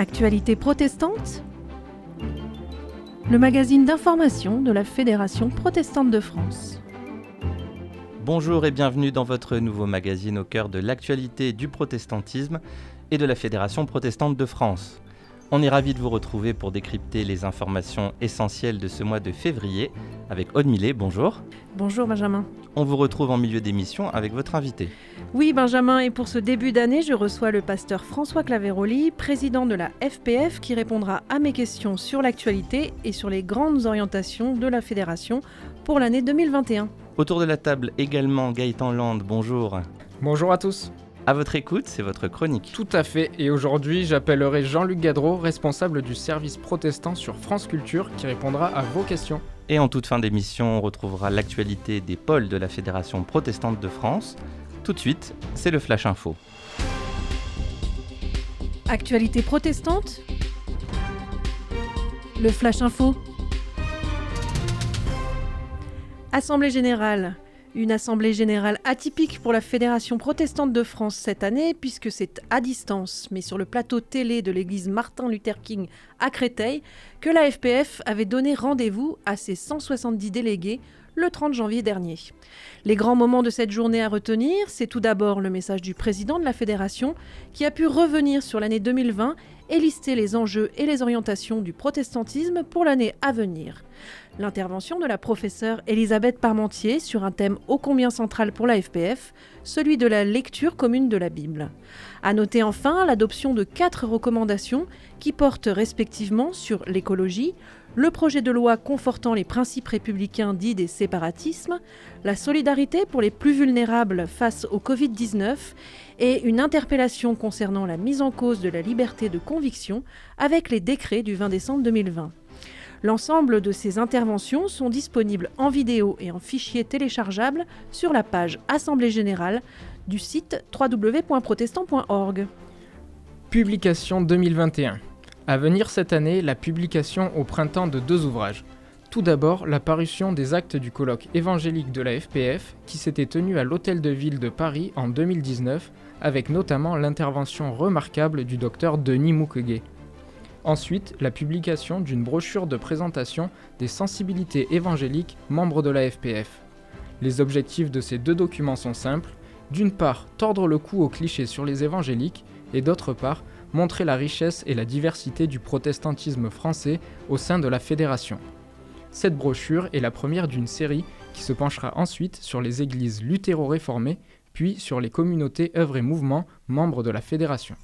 Actualité protestante Le magazine d'information de la Fédération protestante de France. Bonjour et bienvenue dans votre nouveau magazine au cœur de l'actualité du protestantisme et de la Fédération protestante de France. On est ravi de vous retrouver pour décrypter les informations essentielles de ce mois de février avec Aude Millet. Bonjour. Bonjour Benjamin. On vous retrouve en milieu d'émission avec votre invité. Oui Benjamin, et pour ce début d'année, je reçois le pasteur François Claveroli, président de la FPF, qui répondra à mes questions sur l'actualité et sur les grandes orientations de la fédération pour l'année 2021. Autour de la table également Gaëtan Land, bonjour. Bonjour à tous. À votre écoute, c'est votre chronique. Tout à fait, et aujourd'hui j'appellerai Jean-Luc Gadreau, responsable du service protestant sur France Culture, qui répondra à vos questions. Et en toute fin d'émission, on retrouvera l'actualité des pôles de la Fédération protestante de France. Tout de suite, c'est le Flash Info. Actualité protestante Le Flash Info Assemblée générale. Une assemblée générale atypique pour la Fédération protestante de France cette année, puisque c'est à distance, mais sur le plateau télé de l'église Martin Luther King à Créteil, que la FPF avait donné rendez-vous à ses 170 délégués le 30 janvier dernier. Les grands moments de cette journée à retenir, c'est tout d'abord le message du président de la fédération qui a pu revenir sur l'année 2020 et lister les enjeux et les orientations du protestantisme pour l'année à venir. L'intervention de la professeure Elisabeth Parmentier sur un thème ô combien central pour la FPF, celui de la lecture commune de la Bible. À noter enfin l'adoption de quatre recommandations qui portent respectivement sur l'écologie, le projet de loi confortant les principes républicains dits des séparatismes, la solidarité pour les plus vulnérables face au Covid-19 et une interpellation concernant la mise en cause de la liberté de conviction avec les décrets du 20 décembre 2020. L'ensemble de ces interventions sont disponibles en vidéo et en fichier téléchargeable sur la page Assemblée générale du site www.protestant.org. Publication 2021. À venir cette année, la publication au printemps de deux ouvrages. Tout d'abord, la parution des actes du colloque évangélique de la FPF qui s'était tenu à l'Hôtel de Ville de Paris en 2019, avec notamment l'intervention remarquable du docteur Denis Mukwege. Ensuite, la publication d'une brochure de présentation des sensibilités évangéliques membres de la FPF. Les objectifs de ces deux documents sont simples. D'une part, tordre le cou aux clichés sur les évangéliques, et d'autre part, montrer la richesse et la diversité du protestantisme français au sein de la fédération. Cette brochure est la première d'une série qui se penchera ensuite sur les églises luthéro-réformées, puis sur les communautés œuvres et mouvements membres de la fédération.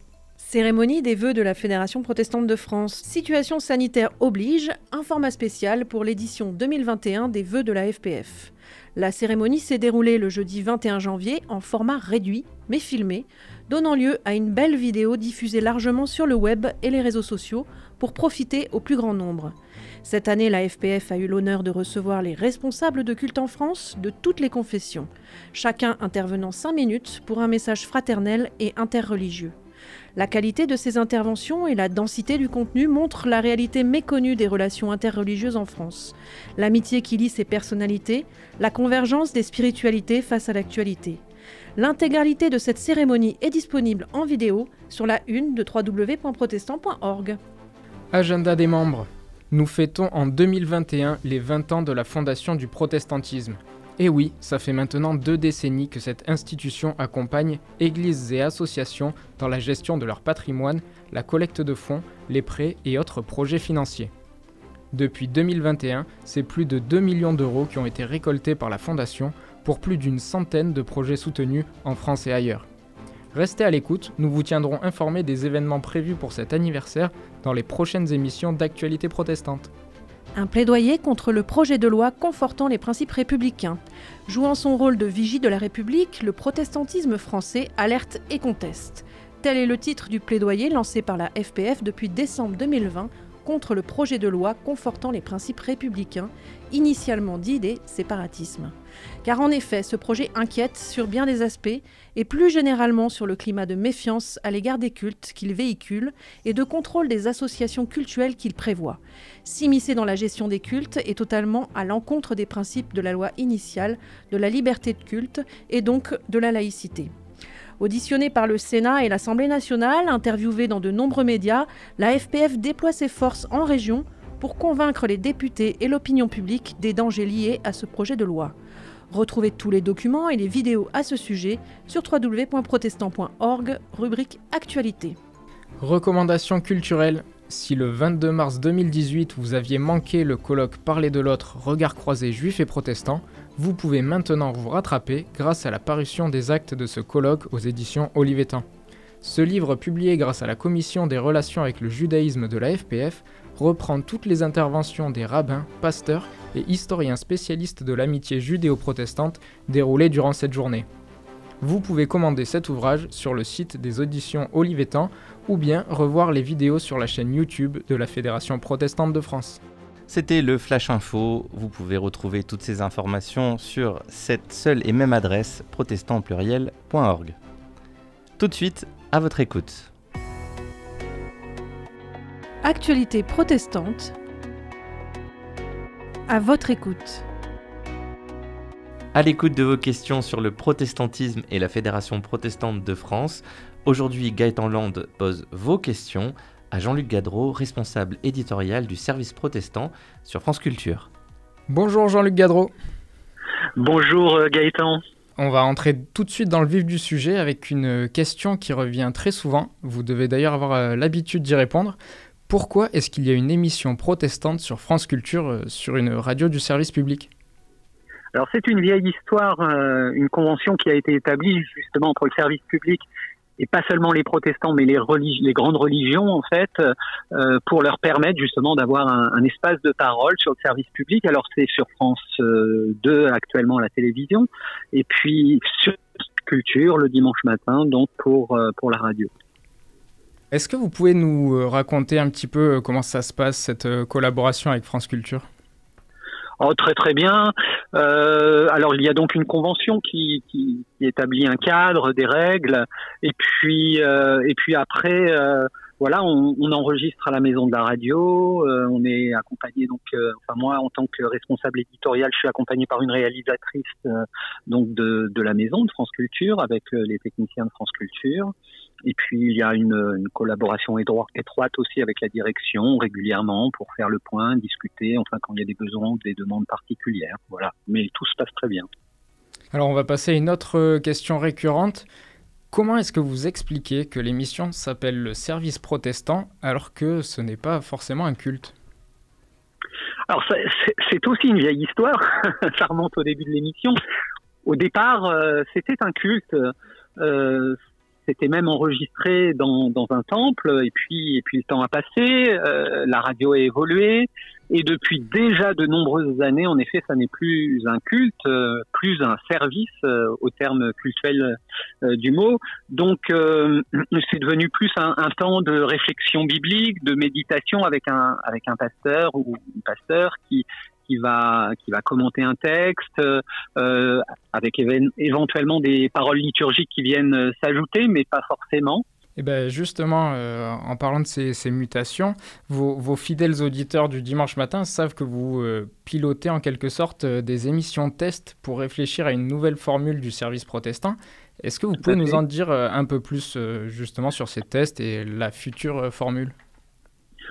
Cérémonie des vœux de la Fédération protestante de France. Situation sanitaire oblige, un format spécial pour l'édition 2021 des vœux de la FPF. La cérémonie s'est déroulée le jeudi 21 janvier en format réduit, mais filmé, donnant lieu à une belle vidéo diffusée largement sur le web et les réseaux sociaux pour profiter au plus grand nombre. Cette année, la FPF a eu l'honneur de recevoir les responsables de culte en France de toutes les confessions, chacun intervenant 5 minutes pour un message fraternel et interreligieux. La qualité de ces interventions et la densité du contenu montrent la réalité méconnue des relations interreligieuses en France, l'amitié qui lie ces personnalités, la convergence des spiritualités face à l'actualité. L'intégralité de cette cérémonie est disponible en vidéo sur la une de www.protestant.org. Agenda des membres. Nous fêtons en 2021 les 20 ans de la fondation du protestantisme. Et oui, ça fait maintenant deux décennies que cette institution accompagne églises et associations dans la gestion de leur patrimoine, la collecte de fonds, les prêts et autres projets financiers. Depuis 2021, c'est plus de 2 millions d'euros qui ont été récoltés par la Fondation pour plus d'une centaine de projets soutenus en France et ailleurs. Restez à l'écoute, nous vous tiendrons informés des événements prévus pour cet anniversaire dans les prochaines émissions d'actualité protestante. Un plaidoyer contre le projet de loi confortant les principes républicains. Jouant son rôle de vigie de la République, le protestantisme français alerte et conteste. Tel est le titre du plaidoyer lancé par la FPF depuis décembre 2020 contre le projet de loi confortant les principes républicains, initialement dit des séparatismes. Car en effet, ce projet inquiète sur bien des aspects, et plus généralement sur le climat de méfiance à l'égard des cultes qu'il véhicule et de contrôle des associations cultuelles qu'il prévoit. S'immiscer dans la gestion des cultes est totalement à l'encontre des principes de la loi initiale, de la liberté de culte et donc de la laïcité. Auditionnée par le Sénat et l'Assemblée nationale, interviewée dans de nombreux médias, la FPF déploie ses forces en région pour convaincre les députés et l'opinion publique des dangers liés à ce projet de loi. Retrouvez tous les documents et les vidéos à ce sujet sur www.protestant.org, rubrique Actualité. Recommandations culturelles. Si le 22 mars 2018 vous aviez manqué le colloque Parler de l'autre, regard croisé juif et protestant, vous pouvez maintenant vous rattraper grâce à la parution des actes de ce colloque aux éditions Olivetan. Ce livre, publié grâce à la Commission des relations avec le judaïsme de la FPF, reprend toutes les interventions des rabbins, pasteurs et historiens spécialistes de l'amitié judéo-protestante déroulées durant cette journée. Vous pouvez commander cet ouvrage sur le site des auditions Olivetan ou bien revoir les vidéos sur la chaîne YouTube de la Fédération protestante de France. C'était le Flash Info. Vous pouvez retrouver toutes ces informations sur cette seule et même adresse protestantpluriel.org. Tout de suite, à votre écoute. Actualité protestante. À votre écoute. À l'écoute de vos questions sur le protestantisme et la Fédération protestante de France, aujourd'hui Gaëtan Land pose vos questions à Jean-Luc Gadreau, responsable éditorial du service protestant sur France Culture. Bonjour Jean-Luc Gadreau. Bonjour euh, Gaëtan. On va entrer tout de suite dans le vif du sujet avec une question qui revient très souvent. Vous devez d'ailleurs avoir euh, l'habitude d'y répondre. Pourquoi est-ce qu'il y a une émission protestante sur France Culture, euh, sur une radio du service public? Alors c'est une vieille histoire, une convention qui a été établie justement entre le service public et pas seulement les protestants, mais les, grandes religions, en fait, euh, pour leur permettre justement d'avoir un, espace de parole sur le service public. Alors c'est sur France 2 euh, actuellement la télévision, et puis sur Culture le dimanche matin, donc euh, pour la radio. Est-ce que vous pouvez nous raconter un petit peu comment ça se passe, cette collaboration avec France Culture? Oh, très très bien. Euh, alors il y a donc une convention qui, établit un cadre, des règles, et puis euh, et puis après euh, voilà, on, enregistre à la maison de la radio. Euh, on est accompagné donc, euh, enfin moi en tant que responsable éditorial, je suis accompagné par une réalisatrice euh, donc de la maison de France Culture avec les techniciens de France Culture. Et puis il y a une, une collaboration étroite aussi avec la direction régulièrement pour faire le point, discuter, enfin quand il y a des besoins ou des demandes particulières. Voilà. Mais tout se passe très bien. Alors on va passer à une autre question récurrente. Comment est-ce que vous expliquez que l'émission s'appelle le service protestant alors que ce n'est pas forcément un culte? Alors c'est aussi une vieille histoire, ça remonte au début de l'émission. Au départ, euh, c'était un culte. Euh, c'était même enregistré dans, dans, un temple, et puis, et puis le temps a passé, euh, la radio a évolué, et depuis déjà de nombreuses années, en effet, ça n'est plus un culte, euh, plus un service euh, au terme cultuel du mot. Donc, c'est devenu plus un, un, temps de réflexion biblique, de méditation avec un avec un pasteur ou une pasteur qui qui va qui va commenter un texte avec éventuellement des paroles liturgiques qui viennent s'ajouter, mais pas forcément. Et eh ben justement, euh, en parlant de ces, ces mutations, vos, vos, fidèles auditeurs du dimanche matin savent que vous euh, pilotez en quelque sorte euh, des émissions test pour réfléchir à une nouvelle formule du service protestant. Est-ce que vous pouvez nous en dire un peu plus justement sur ces tests et la future formule?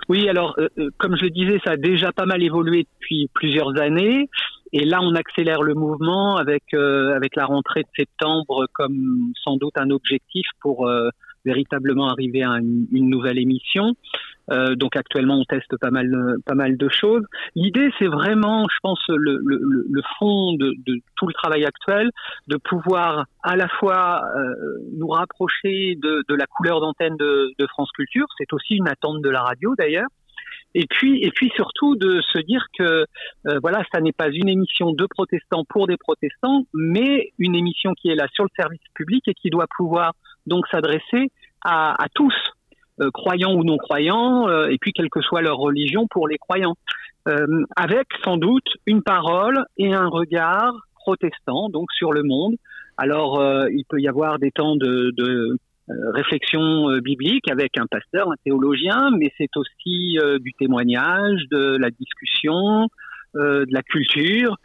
Oui, alors comme je le disais, ça a déjà pas mal évolué depuis plusieurs années. Et là, on accélère le mouvement avec avec la rentrée de septembre comme sans doute un objectif pour véritablement arriver à une, nouvelle émission. Euh, donc actuellement, on teste pas mal, pas mal de choses. L'idée, c'est vraiment, je pense, le, le, le fond de, de, tout le travail actuel, de pouvoir à la fois euh, nous rapprocher de, de la couleur d'antenne de, de, France Culture. C'est aussi une attente de la radio, d'ailleurs. Et puis, et puis surtout de se dire que euh, voilà, ça n'est pas une émission de protestants pour des protestants, mais une émission qui est là sur le service public et qui doit pouvoir donc s'adresser à, à, tous, euh, croyants ou non croyants, euh, et puis quelle que soit leur religion pour les croyants, euh, avec sans doute une parole et un regard protestant donc sur le monde. Alors il peut y avoir des temps de, de réflexion biblique avec un pasteur, un théologien, mais c'est aussi du témoignage, de la discussion, de la culture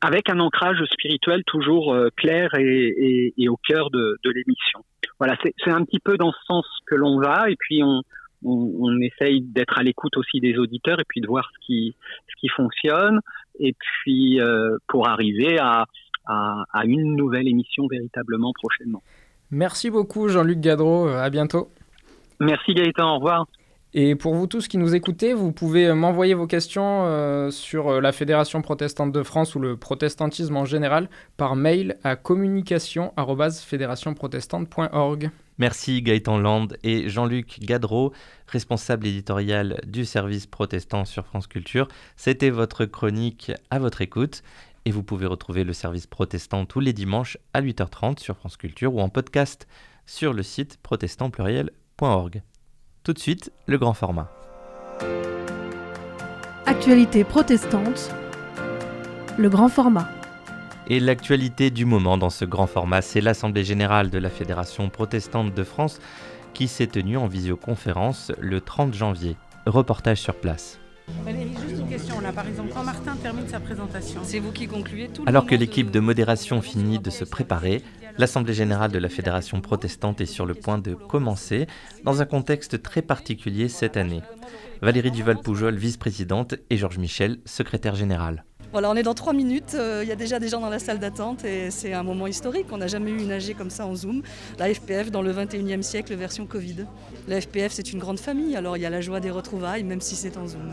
avec un ancrage spirituel toujours clair et, au cœur de, l'émission. Voilà, c'est un petit peu dans ce sens que l'on va, et puis on, on, essaye d'être à l'écoute aussi des auditeurs et puis de voir ce qui, ce qui fonctionne, et puis pour arriver à, à, une nouvelle émission véritablement prochainement. Merci beaucoup Jean-Luc Gadreau, à bientôt. Merci Gaëtan, au revoir. Et pour vous tous qui nous écoutez, vous pouvez m'envoyer vos questions euh, sur euh, la Fédération protestante de France ou le protestantisme en général par mail à communication@fédérationprotestante.org. Merci Gaëtan Land et Jean-Luc Gadreau, responsable éditorial du service protestant sur France Culture. C'était votre chronique à votre écoute et vous pouvez retrouver le service protestant tous les dimanches à 8h30 sur France Culture ou en podcast sur le site protestantpluriel.org. Tout de suite, le grand format. Actualité protestante, le grand format. Et l'actualité du moment dans ce grand format, c'est l'Assemblée générale de la Fédération protestante de France qui s'est tenue en visioconférence le 30 janvier. Reportage sur place. Valérie, juste une question là. Par exemple, quand Martin termine sa présentation, c'est vous qui concluez tout. Alors que l'équipe de modération finit de se préparer, L'Assemblée générale de la Fédération protestante est sur le point de commencer dans un contexte très particulier cette année. Valérie Duval-Poujol, vice-présidente, et Georges Michel, secrétaire général. Voilà, on est dans trois minutes, euh, il y a déjà des gens dans la salle d'attente et c'est un moment historique. On n'a jamais eu une AG comme ça en Zoom. La FPF dans le 21e siècle version Covid. La FPF c'est une grande famille, alors il y a la joie des retrouvailles même si c'est en Zoom.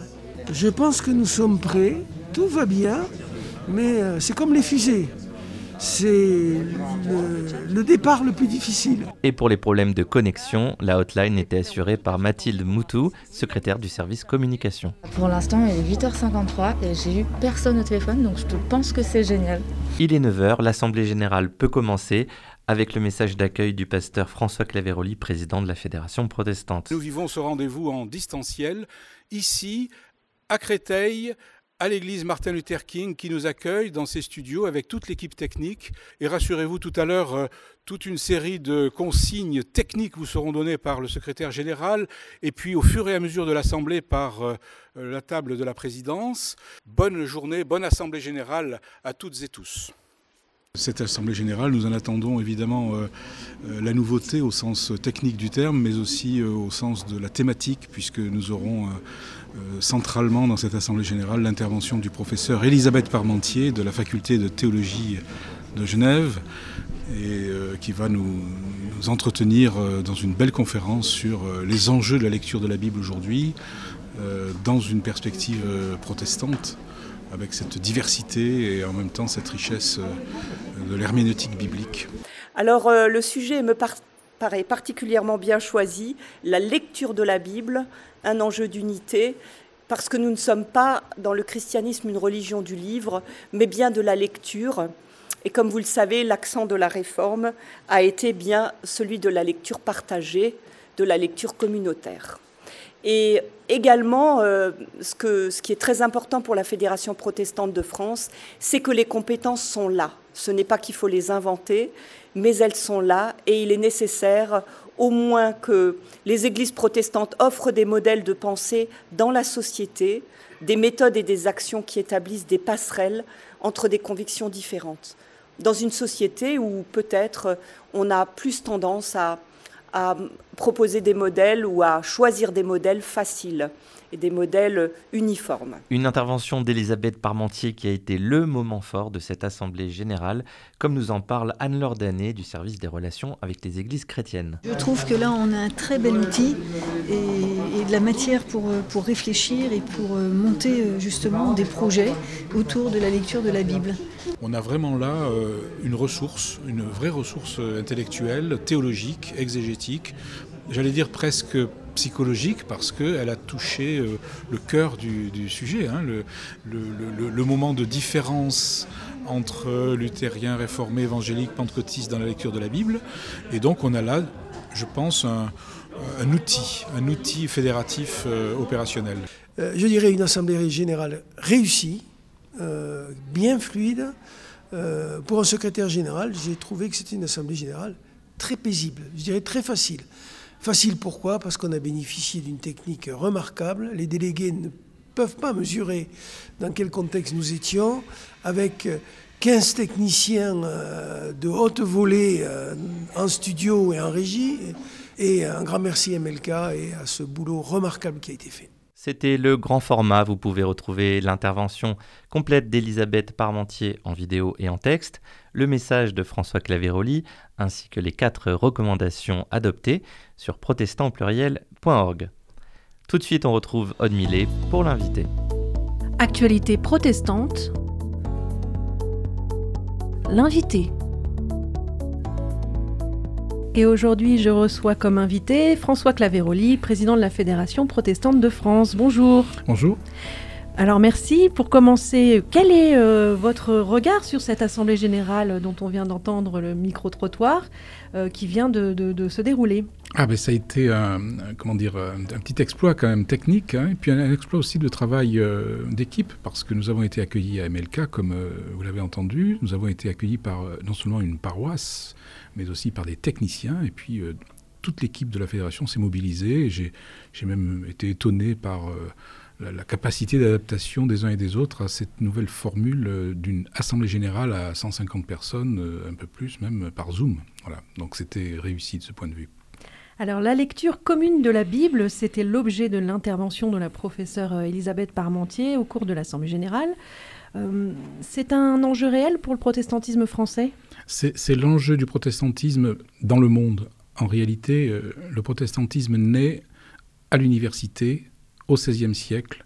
Je pense que nous sommes prêts, tout va bien, mais euh, c'est comme les fusées c'est le, départ le plus difficile. Et pour les problèmes de connexion, la hotline était assurée par Mathilde Moutou, secrétaire du service communication. Pour l'instant, il est 8h53 et j'ai eu personne au téléphone, donc je pense que c'est génial. Il est 9h, l'Assemblée générale peut commencer avec le message d'accueil du pasteur François Claveroli, président de la Fédération protestante. Nous vivons ce rendez-vous en distanciel, ici, à Créteil, à l'église Martin Luther King qui nous accueille dans ses studios avec toute l'équipe technique. Et rassurez-vous, tout à l'heure, euh, toute une série de consignes techniques vous seront données par le secrétaire général et puis au fur et à mesure de l'Assemblée par euh, la table de la présidence. Bonne journée, bonne Assemblée générale à toutes et tous. Cette Assemblée générale, nous en attendons évidemment euh, la nouveauté au sens technique du terme, mais aussi au sens de la thématique, puisque nous aurons euh, centralement dans cette Assemblée générale l'intervention du professeur Elisabeth Parmentier de la faculté de théologie de Genève et euh, qui va nous, entretenir euh, dans une belle conférence sur les enjeux de la lecture de la Bible aujourd'hui dans une perspective protestante avec cette diversité et en même temps cette richesse de l'herméneutique biblique. Alors le sujet me paraît particulièrement bien choisi, la lecture de la Bible, un enjeu d'unité, parce que nous ne sommes pas dans le christianisme une religion du livre, mais bien de la lecture. Et comme vous le savez, l'accent de la réforme a été bien celui de la lecture partagée, de la lecture communautaire. Et également, euh, ce, que, ce qui est très important pour la Fédération protestante de France, c'est que les compétences sont là. Ce n'est pas qu'il faut les inventer, mais elles sont là et il est nécessaire au moins que les églises protestantes offrent des modèles de pensée dans la société, des méthodes et des actions qui établissent des passerelles entre des convictions différentes. Dans une société où peut-être on a plus tendance à, à proposer des modèles ou à choisir des modèles faciles et des modèles uniformes. Une intervention d'Elisabeth Parmentier qui a été le moment fort de cette Assemblée générale, comme nous en parle Anne-Laure Danet du service des relations avec les églises chrétiennes. Je trouve que là, on a un très bel outil et, de la matière pour, pour réfléchir et pour euh, monter euh, justement des projets autour de la lecture de la Bible. On a vraiment là euh, une ressource, une vraie ressource intellectuelle, théologique, exégétique, j'allais dire presque psychologique parce qu'elle a touché euh, le cœur du, sujet, hein, le, moment de différence entre luthériens, réformés, évangéliques, pentecôtistes dans la lecture de la Bible. Et donc on a là, je pense, un, outil, un outil fédératif euh, opérationnel. Euh, je dirais une assemblée générale réussie, bien fluide. pour un secrétaire général, j'ai trouvé que c'était une assemblée générale très paisible, je dirais très facile. Facile pourquoi? Parce qu'on a bénéficié d'une technique remarquable. Les délégués peuvent pas mesurer dans quel contexte nous étions, avec 15 techniciens euh, de haute volée euh, en studio et en régie. Et un grand merci à MLK et à ce boulot remarquable qui a été fait. C'était le grand format. Vous pouvez retrouver l'intervention complète d'Elisabeth Parmentier en vidéo et en texte, le message de François Claveroli, ainsi que les quatre recommandations adoptées sur protestantpluriel.org. Tout de suite, on retrouve Aude pour l'inviter. Actualité protestante. L'invité. Et aujourd'hui, je reçois comme invité François Claveroli, président de la Fédération protestante de France. Bonjour. Bonjour. Alors merci. Pour commencer, quel est euh, votre regard sur cette Assemblée générale dont on vient d'entendre le micro-trottoir euh, qui vient de, se dérouler? Ah ben ça a été un, comment dire, un, petit exploit quand même technique, hein, et puis un, exploit aussi de travail euh, d'équipe, parce que nous avons été accueillis à MLK, comme vous l'avez entendu, nous avons été accueillis par non seulement une paroisse, mais aussi par des techniciens. Et puis, toute l'équipe de la fédération s'est mobilisée. J'ai même été étonné par euh, la, capacité d'adaptation des uns et des autres à cette nouvelle formule euh, d'une assemblée générale à 150 personnes, un peu plus même par Zoom. Voilà. Donc c'était réussi de ce point de vue. Alors la lecture commune de la Bible, c'était l'objet de l'intervention de la professeure Elisabeth Parmentier au cours de l'Assemblée générale. c'est un enjeu réel pour le protestantisme français? C'est l'enjeu du protestantisme dans le monde. En réalité, euh, le protestantisme naît à l'université au XVIe siècle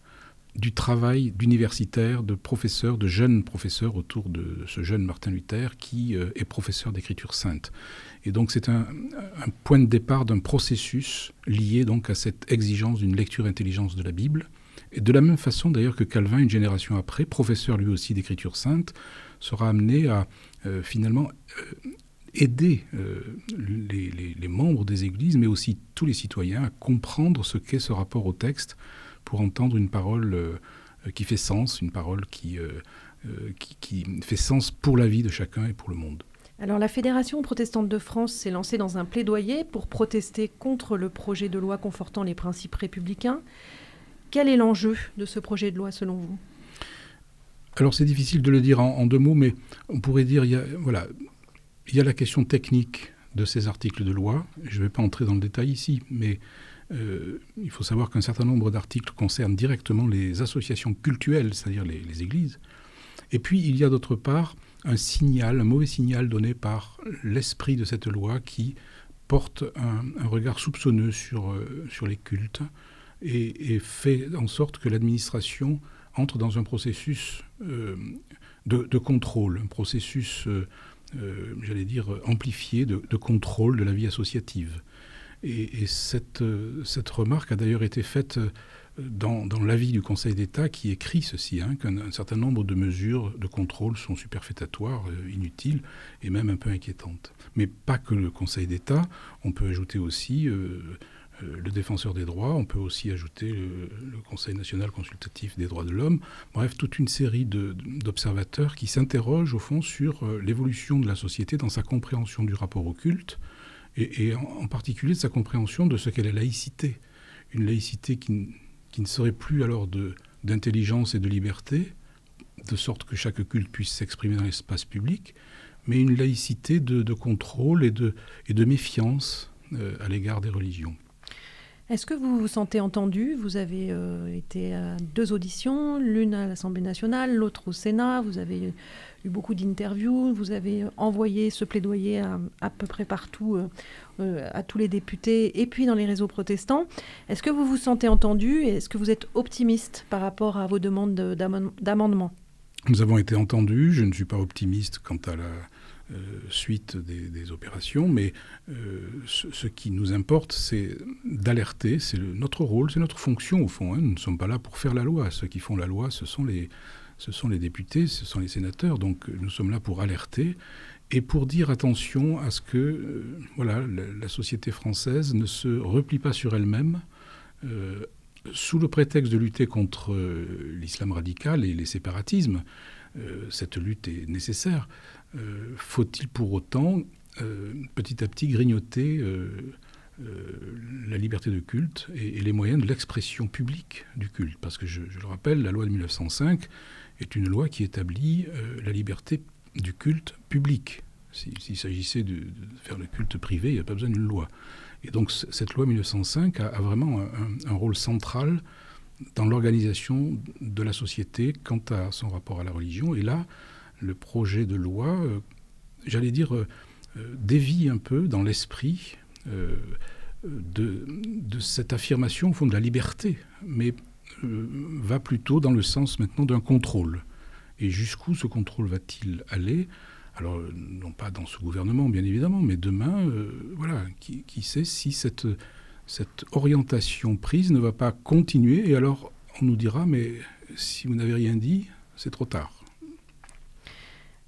du travail d'universitaires, de professeurs, de jeunes professeurs autour de ce jeune Martin Luther qui euh, est professeur d'écriture sainte. Et donc c'est un, point de départ d'un processus lié donc à cette exigence d'une lecture intelligence de la Bible. Et de la même façon d'ailleurs que Calvin, une génération après, professeur lui aussi d'écriture sainte, sera amené à euh, finalement euh, aider les, membres des églises, mais aussi tous les citoyens à comprendre ce qu'est ce rapport au texte pour entendre une parole qui fait sens, une parole qui, qui, fait sens pour la vie de chacun et pour le monde. Alors la Fédération protestante de France s'est lancée dans un plaidoyer pour protester contre le projet de loi confortant les principes républicains. Quel est l'enjeu de ce projet de loi selon vous? Alors c'est difficile de le dire en, deux mots, mais on pourrait dire, il y a, voilà, il y a la question technique de ces articles de loi. Je ne vais pas entrer dans le détail ici, mais euh, il faut savoir qu'un certain nombre d'articles concernent directement les associations cultuelles, c'est-à-dire les, églises. Et puis il y a d'autre part un signal, un mauvais signal donné par l'esprit de cette loi qui porte un, regard soupçonneux sur, euh, sur les cultes et, fait en sorte que l'administration entre dans un processus euh, de, contrôle, un processus, j'allais dire, amplifié de, contrôle de la vie associative. Et, cette, cette, remarque a d'ailleurs été faite dans, l'avis du Conseil d'État qui écrit ceci, hein, qu'un certain nombre de mesures de contrôle sont superfétatoires, inutiles et même un peu inquiétantes. Mais pas que le Conseil d'État, on peut ajouter aussi euh, le défenseur des droits, on peut aussi ajouter le, Conseil national consultatif des droits de l'homme, bref, toute une série d'observateurs qui s'interrogent au fond sur euh, l'évolution de la société dans sa compréhension du rapport au culte, et, en, particulier de sa compréhension de ce qu'est la laïcité. Une laïcité qui, ne serait plus alors d'intelligence et de liberté, de sorte que chaque culte puisse s'exprimer dans l'espace public, mais une laïcité de, contrôle et de, et de méfiance euh, à l'égard des religions. Est-ce que vous vous sentez entendu? Vous avez euh, été à deux auditions, l'une à l'Assemblée nationale, l'autre au Sénat. Vous avez beaucoup d'interviews. Vous avez envoyé ce plaidoyer à, peu près partout, euh, euh, à tous les députés et puis dans les réseaux protestants. Est-ce que vous vous sentez entendu et est-ce que vous êtes optimiste par rapport à vos demandes d'amendement Nous avons été entendus. Je ne suis pas optimiste quant à la euh, suite des, opérations, mais ce, qui nous importe, c'est d'alerter, c'est notre rôle, c'est notre fonction au fond. Hein. Nous ne sommes pas là pour faire la loi. Ceux qui font la loi, ce sont les, ce sont les députés, ce sont les sénateurs. Donc nous sommes là pour alerter et pour dire attention à ce que euh, voilà, la, société française ne se replie pas sur elle-même. sous le prétexte de lutter contre l'islam radical et les séparatismes, cette lutte est nécessaire. Euh, faut-il pour autant euh, petit à petit grignoter euh, la liberté de culte et, les moyens de l'expression publique du culte? Parce que je, le rappelle, la loi de 1905 est une loi qui établit la liberté du culte public. S'il s'agissait de, faire le culte privé, il n'y a pas besoin d'une loi. Et donc cette loi 1905 a, vraiment un, rôle central dans l'organisation de la société quant à son rapport à la religion. Et là, le projet de loi, euh, j'allais dire, euh, euh, dévie un peu dans l'esprit de, de, cette affirmation au fond de la liberté, mais va plutôt dans le sens maintenant d'un contrôle. Et jusqu'où ce contrôle va-t-il aller? Alors, non pas dans ce gouvernement, bien évidemment, mais demain, voilà, qui, qui, sait si cette, cette orientation prise ne va pas continuer, et alors on nous dira, mais si vous n'avez rien dit, c'est trop tard.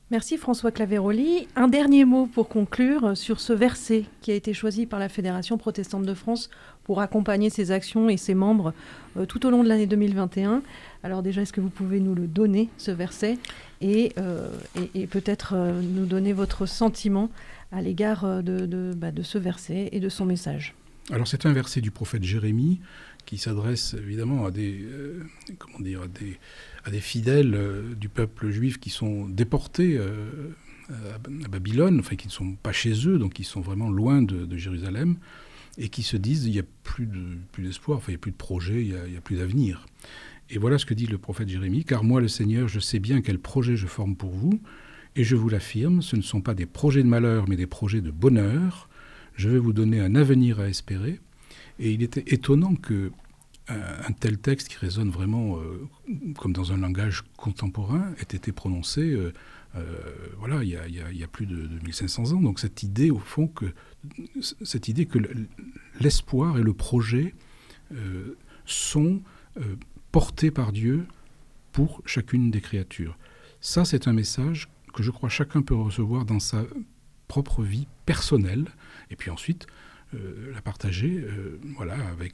Merci François Claveroli. Un dernier mot pour conclure sur ce verset qui a été choisi par la Fédération protestante de France pour accompagner ses actions et ses membres euh, tout au long de l'année 2021. Alors déjà, est-ce que vous pouvez nous le donner, ce verset, et, euh, peut-être euh, nous donner votre sentiment à l'égard de, bah, de ce verset et de son message? Alors c'est un verset du prophète Jérémie qui s'adresse évidemment à des, comment dire, à des, fidèles euh, du peuple juif qui sont déportés à, Babylone, enfin qui ne sont pas chez eux, donc qui sont vraiment loin de, Jérusalem, et qui se disent il n'y a plus, de, plus d'espoir, enfin il n'y a plus de projet, il n'y a, a, plus d'avenir. Et voilà ce que dit le prophète Jérémie, car moi le Seigneur, je sais bien quel projet je forme pour vous, et je vous l'affirme, ce ne sont pas des projets de malheur, mais des projets de bonheur. Je vais vous donner un avenir à espérer. Et il était étonnant que euh, un tel texte qui résonne vraiment euh, comme dans un langage contemporain ait été prononcé euh, voilà, il y, a, plus de, 1500 ans. Donc cette idée, au fond, que, cette idée que l'espoir et le projet sont portés par Dieu pour chacune des créatures. Ça, c'est un message que je crois chacun peut recevoir dans sa propre vie personnelle, et puis ensuite euh, la partager euh, voilà, avec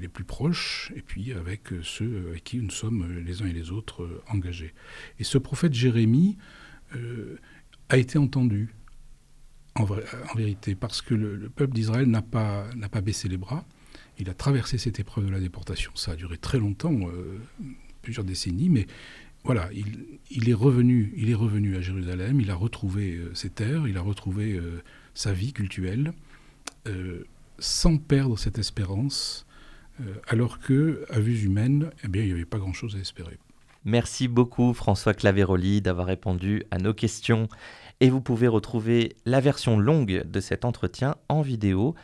les plus proches et puis avec ceux avec qui nous sommes les uns et les autres engagés. Et ce prophète Jérémie euh, a été entendu en, vérité parce que le, peuple d'Israël n'a pas, pas baissé les bras. Il a traversé cette épreuve de la déportation. Ça a duré très longtemps, plusieurs décennies, mais voilà, il, est revenu, il est revenu à Jérusalem, il a retrouvé ses terres, il a retrouvé sa vie cultuelle. Euh, sans perdre cette espérance, euh, alors que, à vue humaine, eh bien, il n'y avait pas grand-chose à espérer. Merci beaucoup François Claveroli d'avoir répondu à nos questions. Et vous pouvez retrouver la version longue de cet entretien en vidéo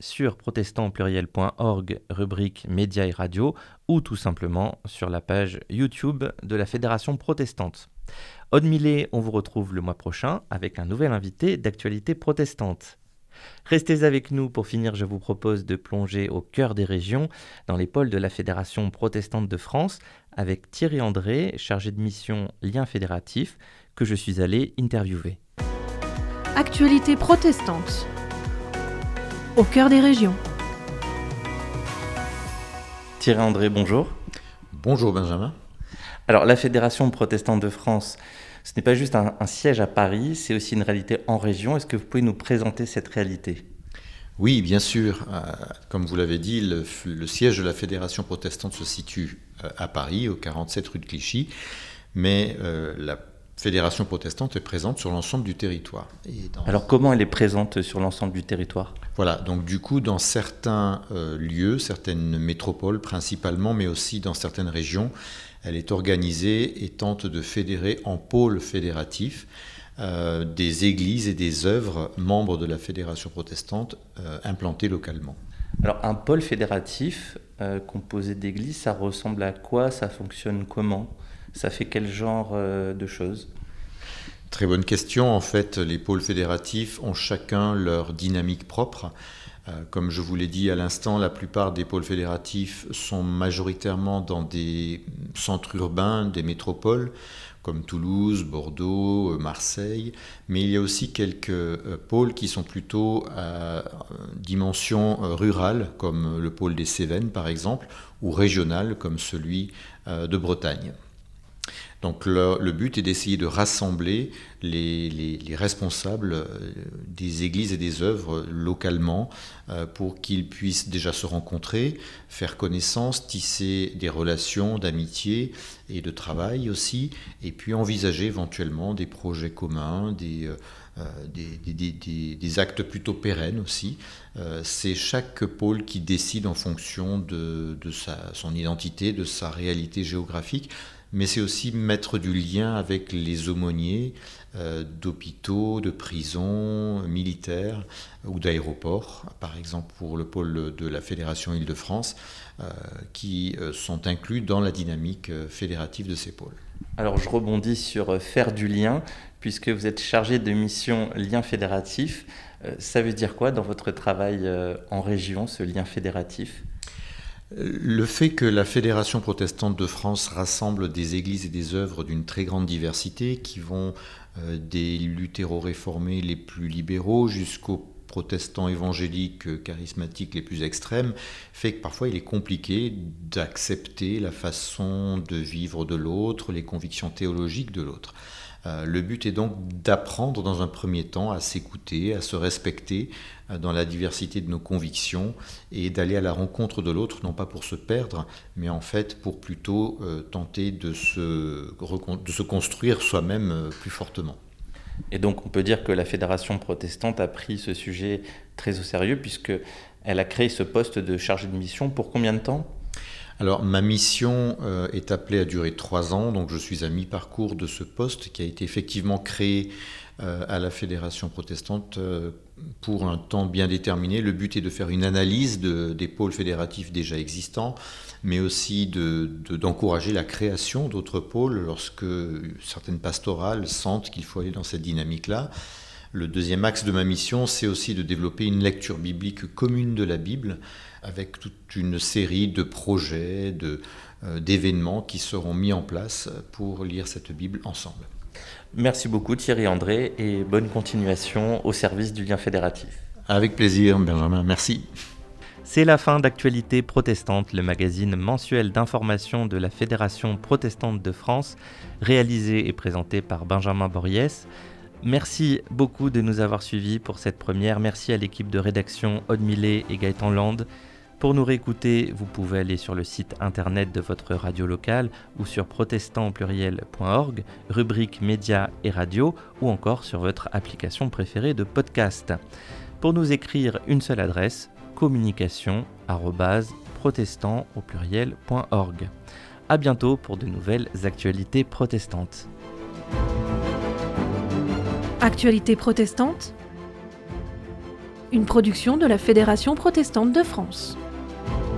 sur protestantpluriel.org, rubrique Médias et Radio, ou tout simplement sur la page YouTube de la Fédération protestante. Aude Millet, on vous retrouve le mois prochain avec un nouvel invité d'actualité protestante. Restez avec nous. Pour finir, je vous propose de plonger au cœur des régions, dans les pôles de la Fédération protestante de France, avec Thierry André, chargé de mission Lien fédératif, que je suis allé interviewer. Actualité protestante. Au cœur des régions. Thierry André, bonjour. Bonjour Benjamin. Alors, la Fédération protestante de France ce n'est pas juste un, siège à Paris, c'est aussi une réalité en région. Est-ce que vous pouvez nous présenter cette réalité? Oui, bien sûr. Euh, comme vous l'avez dit, le, siège de la Fédération protestante se situe euh, à Paris, au 47 rue de Clichy, mais euh, la Fédération protestante est présente sur l'ensemble du territoire. Alors comment elle est présente sur l'ensemble du territoire? Voilà, donc du coup, dans certains lieux, certaines métropoles principalement, mais aussi dans certaines régions, elle est organisée et tente de fédérer en pôles fédératifs euh, des églises et des œuvres membres de la fédération protestante euh, implantées localement. Alors un pôle fédératif euh, composé d'églises, ça ressemble à quoi? Ça fonctionne comment? Ça fait quel genre de choses? Très bonne question. En fait, les pôles fédératifs ont chacun leur dynamique propre. Euh, comme je vous l'ai dit à l'instant, la plupart des pôles fédératifs sont majoritairement dans des centres urbains, des métropoles, comme Toulouse, Bordeaux, euh, Marseille, mais il y a aussi quelques euh, pôles qui sont plutôt à dimension rurale, comme le pôle des Cévennes par exemple, ou régional, comme celui de Bretagne. Donc le, but est d'essayer de rassembler les, responsables euh, des églises et des œuvres localement euh, pour qu'ils puissent déjà se rencontrer, faire connaissance, tisser des relations d'amitié et de travail aussi, et puis envisager éventuellement des projets communs, des, euh, des, actes plutôt pérennes aussi. C'est chaque pôle qui décide en fonction de, son identité, de sa réalité géographique mais c'est aussi mettre du lien avec les aumôniers euh, d'hôpitaux, de prisons, militaires ou d'aéroports, par exemple pour le pôle de la Fédération Île-de-France, euh, qui euh, sont inclus dans la dynamique fédérative de ces pôles. Alors je rebondis sur faire du lien, puisque vous êtes chargé de mission lien fédératif. ça veut dire quoi dans votre travail en région, ce lien fédératif? Le fait que la Fédération protestante de France rassemble des églises et des œuvres d'une très grande diversité, qui vont euh, des luthéro-réformés les plus libéraux jusqu'aux protestants évangéliques charismatiques les plus extrêmes, fait que parfois il est compliqué d'accepter la façon de vivre de l'autre, les convictions théologiques de l'autre. Euh, le but est donc d'apprendre dans un premier temps à s'écouter, à se respecter euh, dans la diversité de nos convictions et d'aller à la rencontre de l'autre, non pas pour se perdre, mais en fait pour plutôt euh, tenter de se, de se construire soi-même plus fortement. Et donc on peut dire que la Fédération protestante a pris ce sujet très au sérieux puisqu'elle a créé ce poste de chargé de mission pour combien de temps? Alors ma mission euh, est appelée à durer trois ans, donc je suis à mi-parcours de ce poste qui a été effectivement créé euh, à la Fédération protestante euh, pour un temps bien déterminé. Le but est de faire une analyse des pôles fédératifs déjà existants, mais aussi d'encourager la création d'autres pôles lorsque certaines pastorales sentent qu'il faut aller dans cette dynamique-là. Le deuxième axe de ma mission, c'est aussi de développer une lecture biblique commune de la Bible avec toute une série de projets, euh, d'événements qui seront mis en place pour lire cette Bible ensemble. Merci beaucoup Thierry André et bonne continuation au service du lien fédératif. Avec plaisir Benjamin, merci. C'est la fin d'Actualité protestante, le magazine mensuel d'information de la Fédération protestante de France, réalisé et présenté par Benjamin Boriès. Merci beaucoup de nous avoir suivis pour cette première. Merci à l'équipe de rédaction Aude Millet et Gaëtan Land. Pour nous réécouter, vous pouvez aller sur le site internet de votre radio locale ou sur protestantpluriel.org, rubrique médias et radio, ou encore sur votre application préférée de podcast. Pour nous écrire une seule adresse, communication protestant au pluriel.org. A bientôt pour de nouvelles actualités protestantes. Actualité protestante Une production de la Fédération protestante de France. Bye.